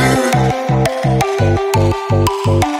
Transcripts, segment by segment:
Thank you.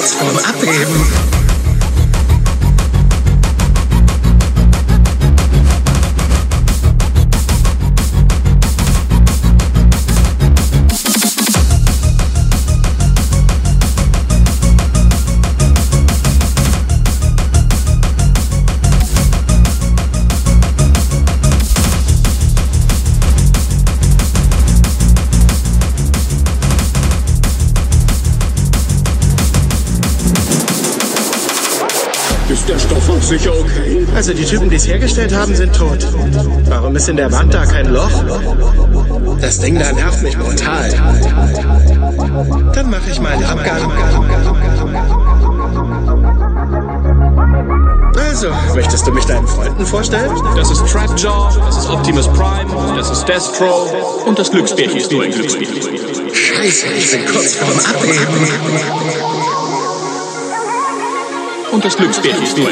What's from at him? Also die Typen, die es hergestellt haben, sind tot. Warum ist in der Wand da kein Loch? Das Ding da nervt mich brutal. Dann mache ich mal einen Abgang. Also, möchtest du mich deinen Freunden vorstellen? Das ist Trapjaw, das ist Optimus Prime, das ist Destro und das Glücksbärchen ist nur ein Glücksbärchen. Scheiße, ich bin kurz vorm Abheben. Und das Glücksbärchen ist nur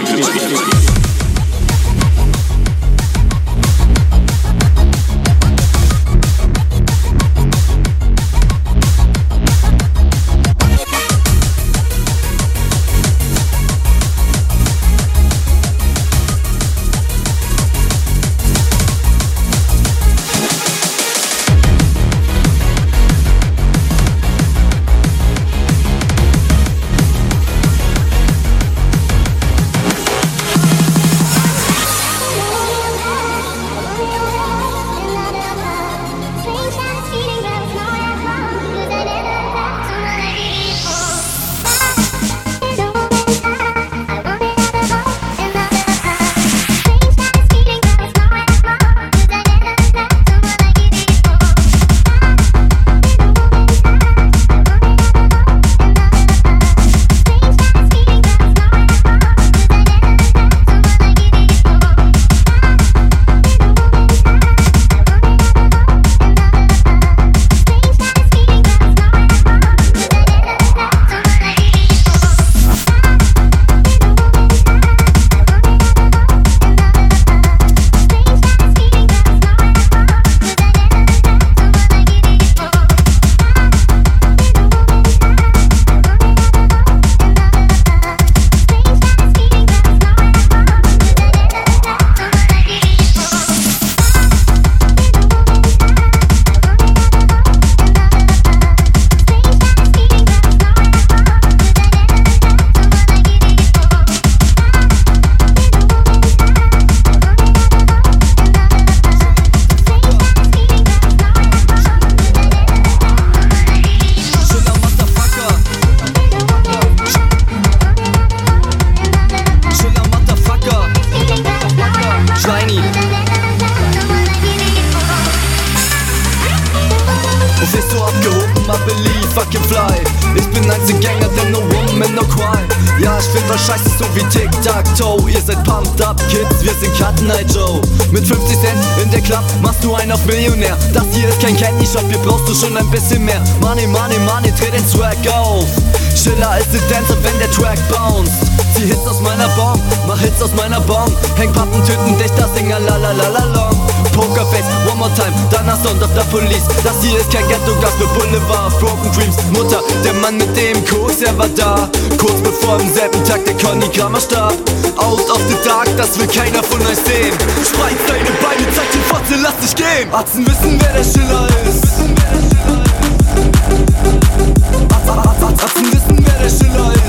Bomb Häng töten dich, das Singer, la la la la long Pokerface, one more time, danach Sound of the Police. Das hier ist kein Ghetto-Gas für Boulevard Broken Dreams, Mutter, der Mann mit dem Koks, er war da. Kurz bevor am selben Tag der Conny Kramer starb. Out of the dark, das will keiner von euch sehen. Spreiz deine Beine, zeig die Fotze, lass dich gehen. Atzen wissen, wer der Schiller ist. Atzen wissen, wer der Schiller ist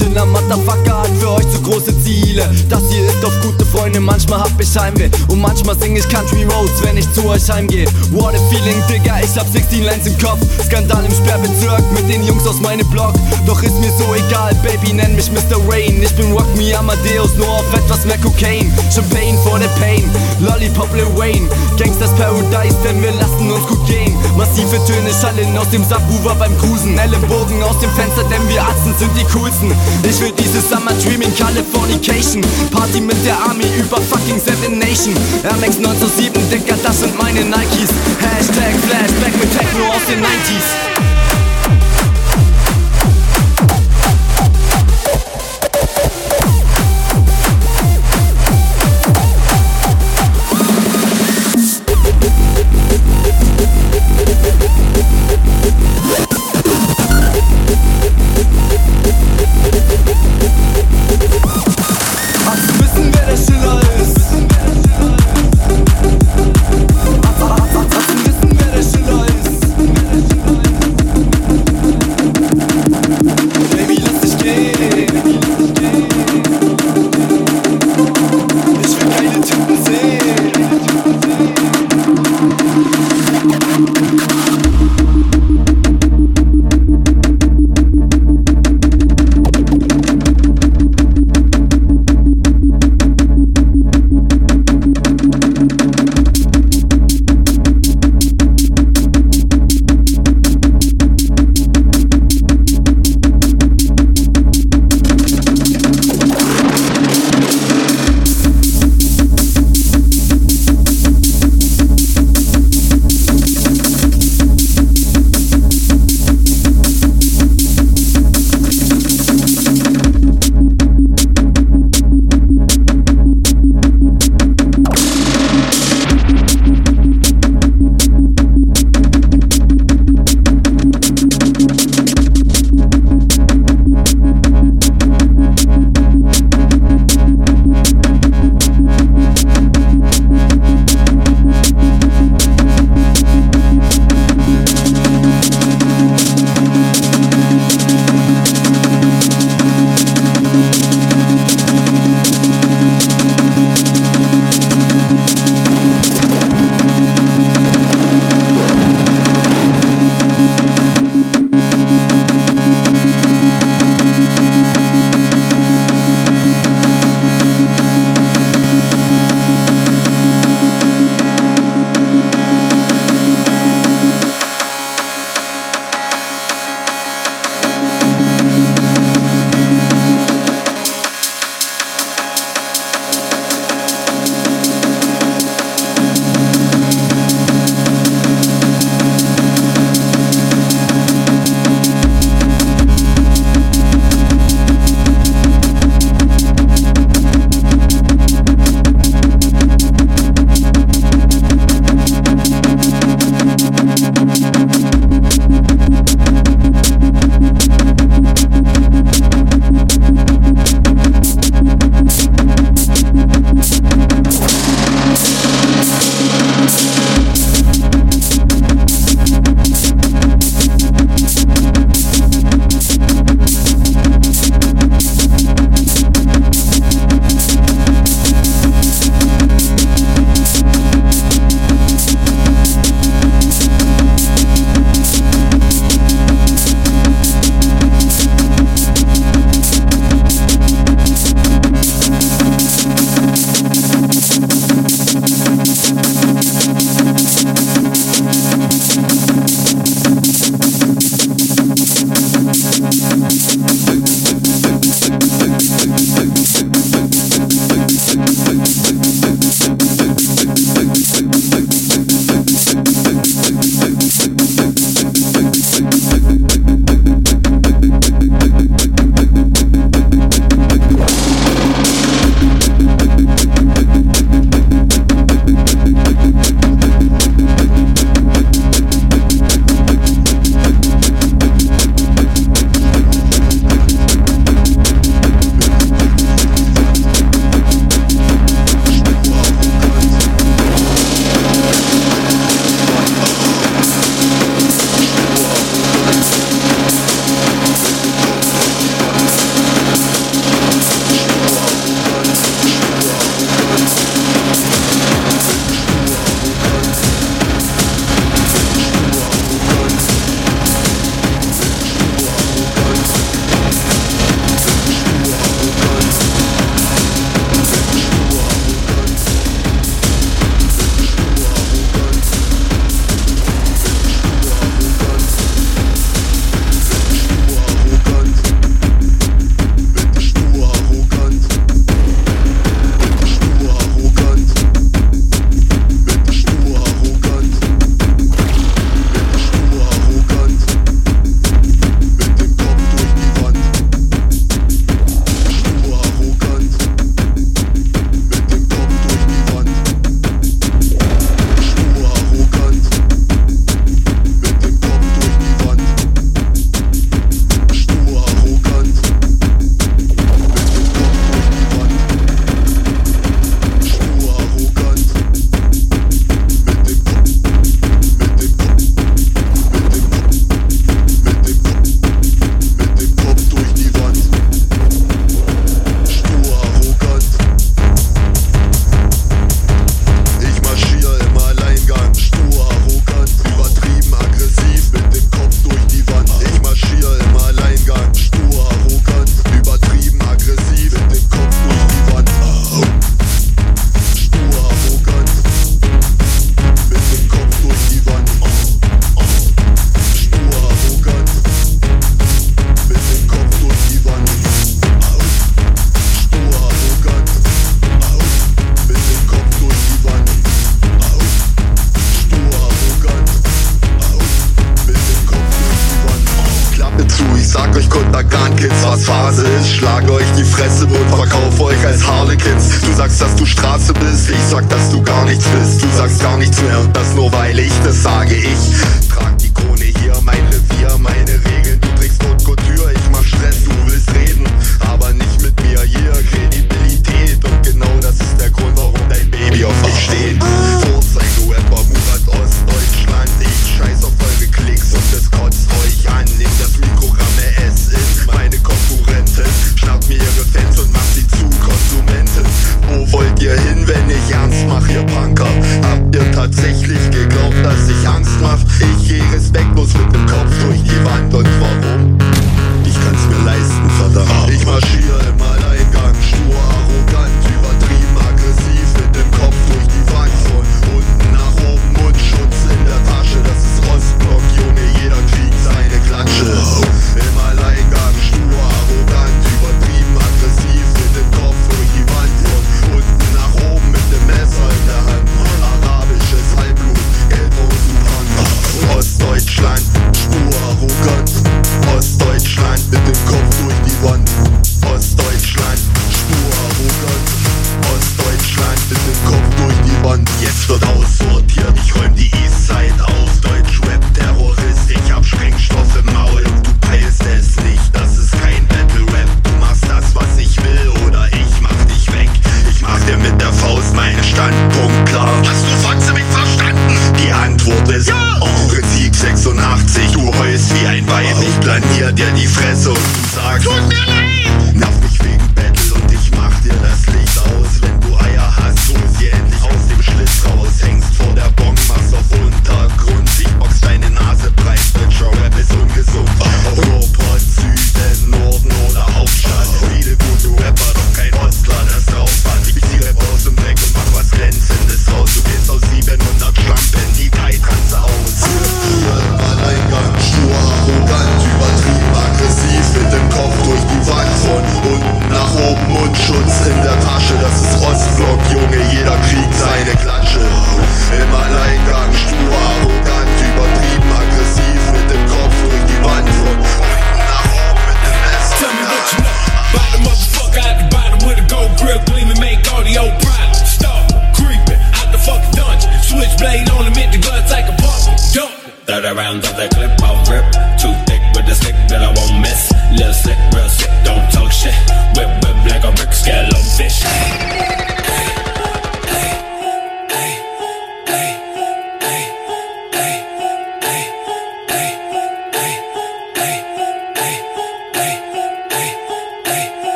Liebe Schiller Motherfucker hat für euch zu große Ziele. Das manchmal hab ich Heimweh Und manchmal sing ich Country Roads, wenn ich zu euch heimgeh What a feeling, Digga, ich hab 16 Lines im Kopf. Skandal im Sperrbezirk mit den Jungs aus meinem Block. Doch ist mir so egal, Baby, nenn mich Mr. Rain. Ich bin Rock Me Amadeus, nur auf etwas mehr Cocaine. Champagne for the pain, Lollipop Lil Wayne. Gangsters Paradise, denn wir lassen uns gut gehen. Massive Töne schallen aus dem Subwoofer beim Cruisen. Ellenbogen aus dem Fenster, denn wir Atzen sind die coolsten. Ich will dieses Summer Dream in Californication. Party mit der Army über fucking Seven Nation. Air Max 907, Dicker, das sind meine Nikes. Hashtag Flashback mit Techno aus den 90s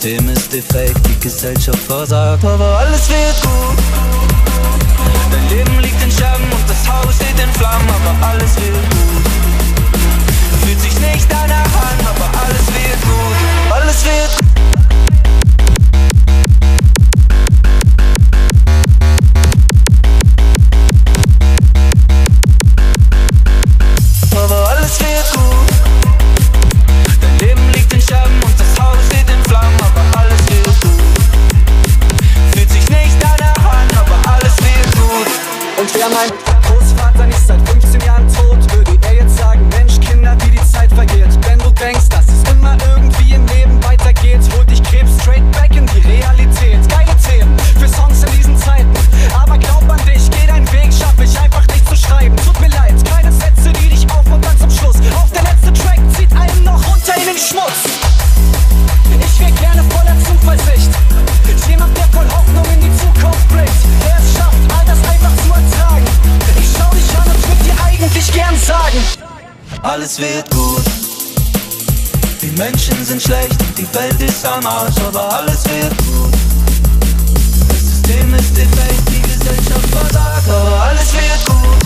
System ist defekt, die Gesellschaft versagt, aber alles wird gut. Dein Leben liegt in Scherben und das Haus steht in Flammen, aber alles wird gut. Fühlt sich nicht danach an, aber alles wird gut. Alles wird gut. alles wird gut. Die Menschen sind schlecht die Welt ist am Arsch, aber alles wird gut. Das System ist defekt, die Gesellschaft versagt, aber alles wird gut.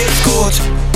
It's good.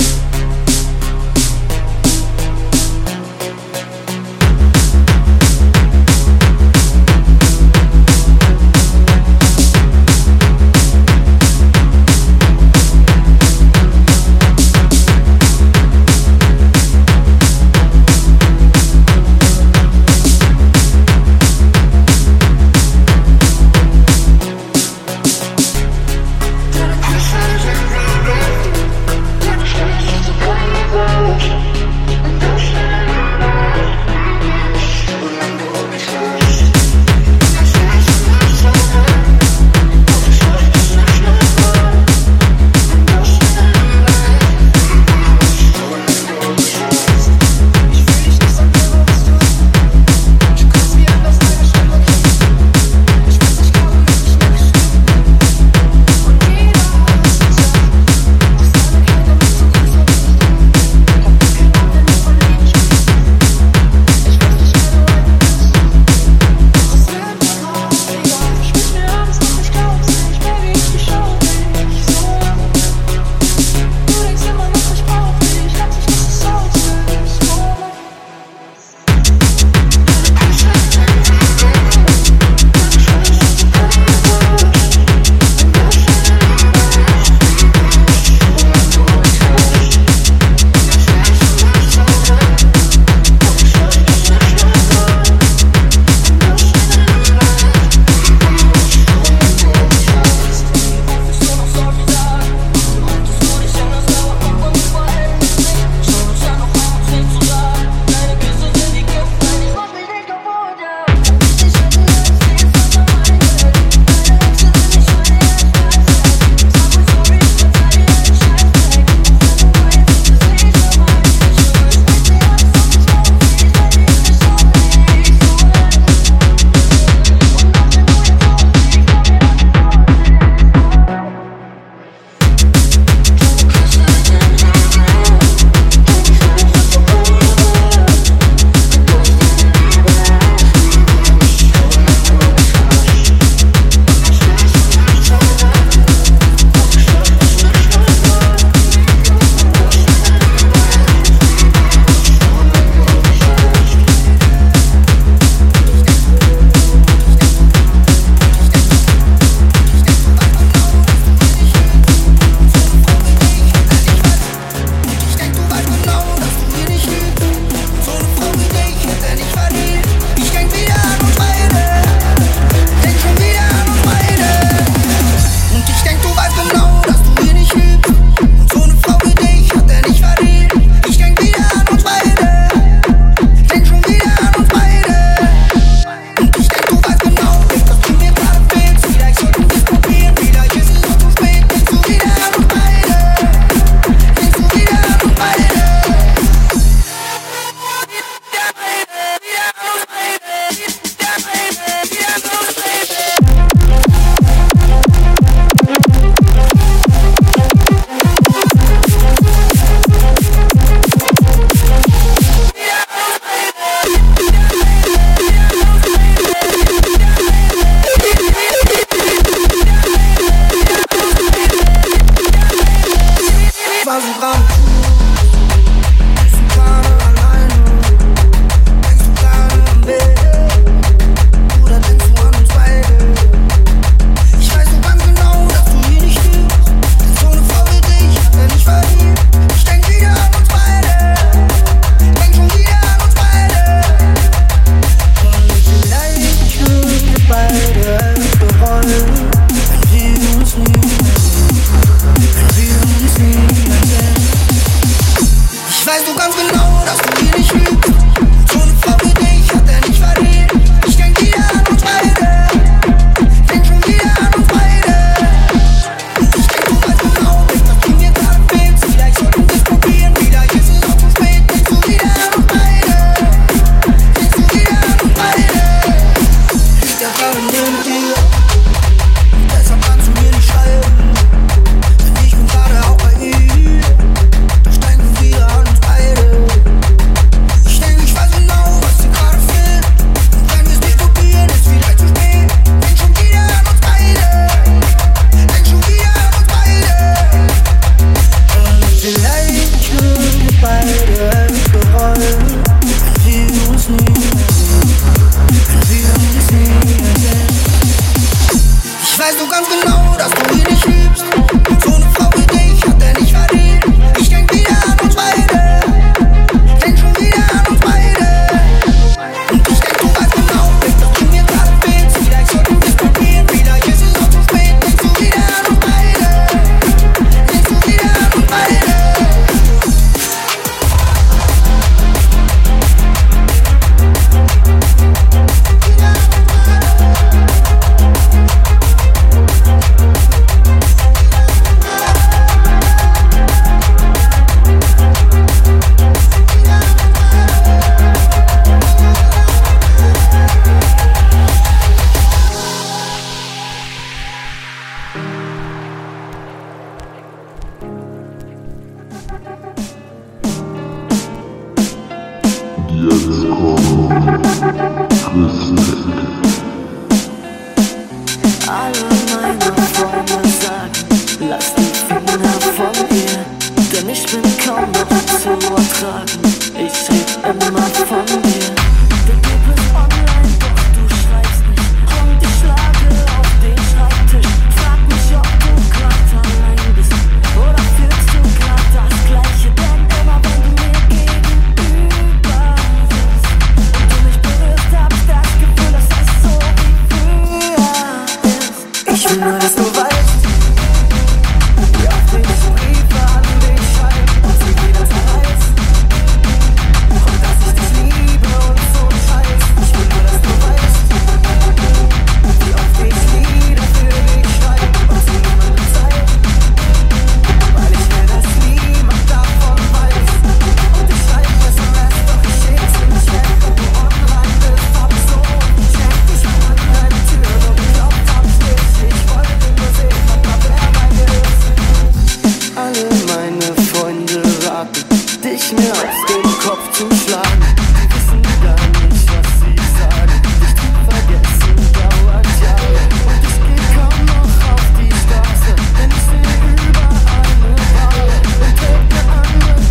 mir aus den Kopf zu schlagen. Die wissen gar nicht, was sie sagen. Dich zu vergessen dauert Jahre. Und ich geh kaum noch auf die Straße, denn ich sehe überall eine Ware und denke an deinen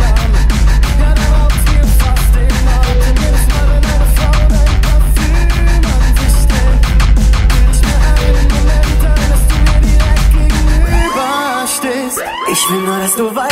Namen. Ja, da raubt mir fast den Atem. Jedes Mal, wenn eine Frau dein Parfüm an sich stellt, will mir einen Moment dass du mir direkt gegenüber. Ich will nur, dass du weißt.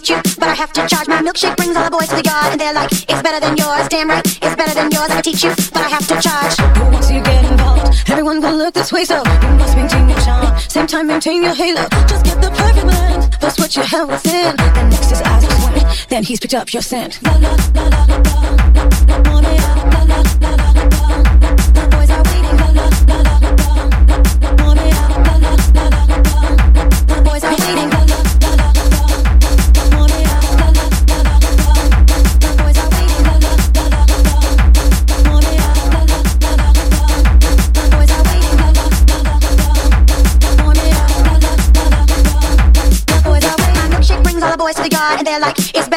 be but I have to charge. My milkshake brings all the boys to the yard, and they're like, it's better than yours. Damn right, it's better than yours. I teach you, but I have to charge. Once you get involved, everyone will look this way, so you must maintain your charm. Same time, maintain your halo. Just get the perfect blend. That's what you held within. Then next is eyes. Then he's picked up your scent. La, la, la,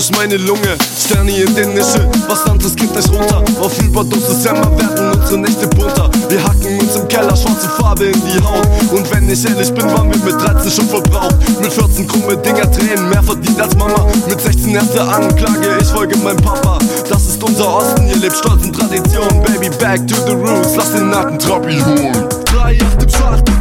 durch meine Lunge. Sterni in den Nische, was anderes geht nicht runter. Auf Überdosis Hämmer werden unsere Nächte bunter. Wir hacken uns im Keller schwarze Farbe in die Haut. Und wenn ich ehrlich bin, waren wir mit 13 schon verbraucht. Mit 14 krumme Dinger Tränen, mehr verdient als Mama. Mit 16 erste Anklage, ich folge meinem Papa. Das ist unser Osten, ihr lebt stolz in Tradition. Baby, back to the roots, lass den nackten Trappi holen. Drei auf dem Schacht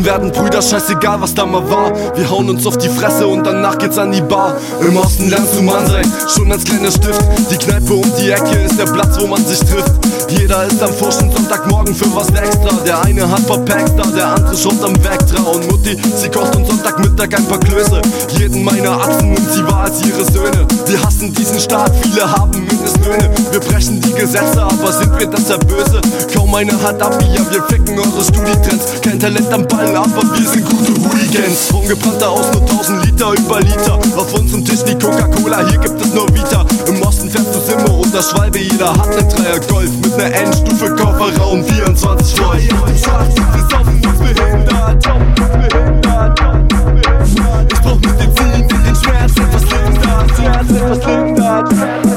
Arzten werden Brüder, scheißegal was da mal war. Wir hauen uns auf die Fresse und danach geht's an die Bar. Im Osten lernst du Mann sein, schon als kleiner Stift. Die Kneipe um die Ecke ist der Platz, wo man sich trifft. Jeder ist am Forschen Sonntagmorgen für was extra. Der eine hat verpackt da, der andere schraubt am Vectra. Und Mutti, sie kocht uns Sonntagmittag ein paar Klöße. Jeden meiner Atzen nimmt sie wahr als ihre Söhne. Wir hassen diesen Staat, viele haben Mindestlöhne. Wir brechen die Gesetze, aber sind wir deshalb böse? Kaum eine hat ab, ja, wir ficken eure Studietrends. Kein Talent am Ball, aber wir sind gute Hooligans. Rumgebrannter aus nur 1000 Liter über Liter. Auf unserem Tisch die Coca-Cola, hier gibt es nur Vita. Im Osten fährst du Simmer und der Schwalbe, jeder hat nen Dreier Golf mit ner Endstufe Kofferraum 24 Volt. Wir saufen uns behindert, saufen uns behindert, It was so nuts.